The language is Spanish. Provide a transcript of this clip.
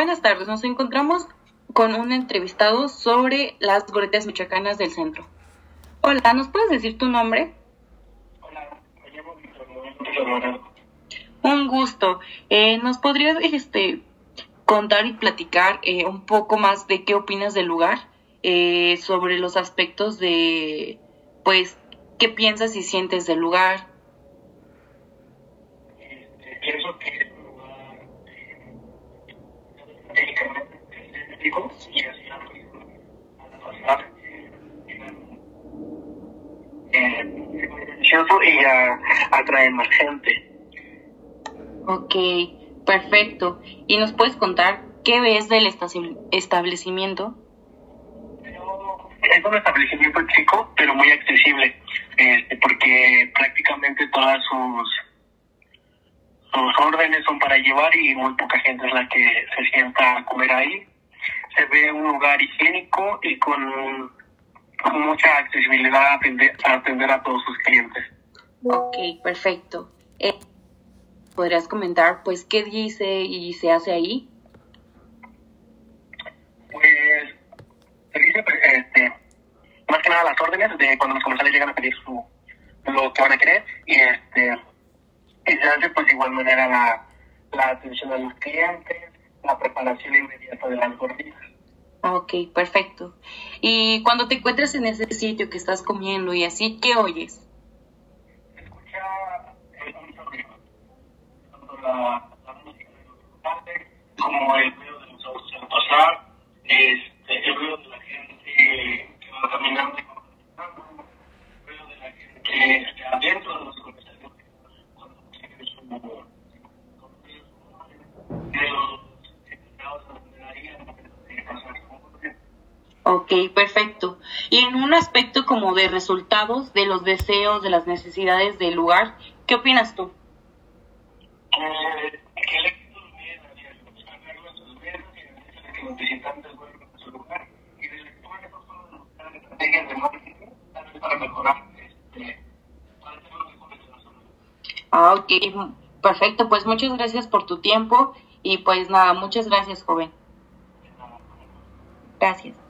Buenas tardes, nos encontramos con un entrevistado sobre las gorditas michoacanas del centro. Hola, ¿nos puedes decir tu nombre? Hola, me llamo Víctor Manuel Un gusto. Eh, ¿Nos podrías este, contar y platicar eh, un poco más de qué opinas del lugar? Eh, sobre los aspectos de, pues, qué piensas y sientes del lugar. Y así a pasar beneficioso y atrae más gente. Ok, perfecto. ¿Y nos puedes contar qué ves del establecimiento? Es un establecimiento chico, pero muy accesible, este, porque prácticamente todas sus, sus órdenes son para llevar y muy poca gente es la que se sienta a comer ahí. Se ve un lugar higiénico y con, mucha accesibilidad a atender, a atender a todos sus clientes. Ok, perfecto. Eh, ¿Podrías comentar, pues, qué dice y se hace ahí? Pues se dice pues, este, más que nada las órdenes de cuando los comensales llegan a pedir su lo que van a querer y este y se hace pues de igual manera la, la atención a los clientes, la preparación inmediata de las gorditas. Ok, perfecto. Y cuando te encuentras en ese sitio que estás comiendo y así, ¿qué oyes? Escucha eh, mucho ruido, tanto la, la música de los locales como el ruido de los autos al pasar, este, el ruido de la gente que va caminando y conversando, el ruido de la gente este, adentro de los comerciales cuando tienen su de los empleados de la funeraria de pasar su orden. Ok, perfecto. Y en un aspecto como de resultados de los deseos, de las necesidades del lugar, ¿qué opinas tú? Eh, que necesita que los visitantes vuelvan a su lugar. Y de lectura, esas son las estrategias de marketing para mejorar, este, para hacer los mejores. Ah, ok, perfecto. Pues muchas gracias por tu tiempo y pues nada, muchas gracias, joven. Gracias.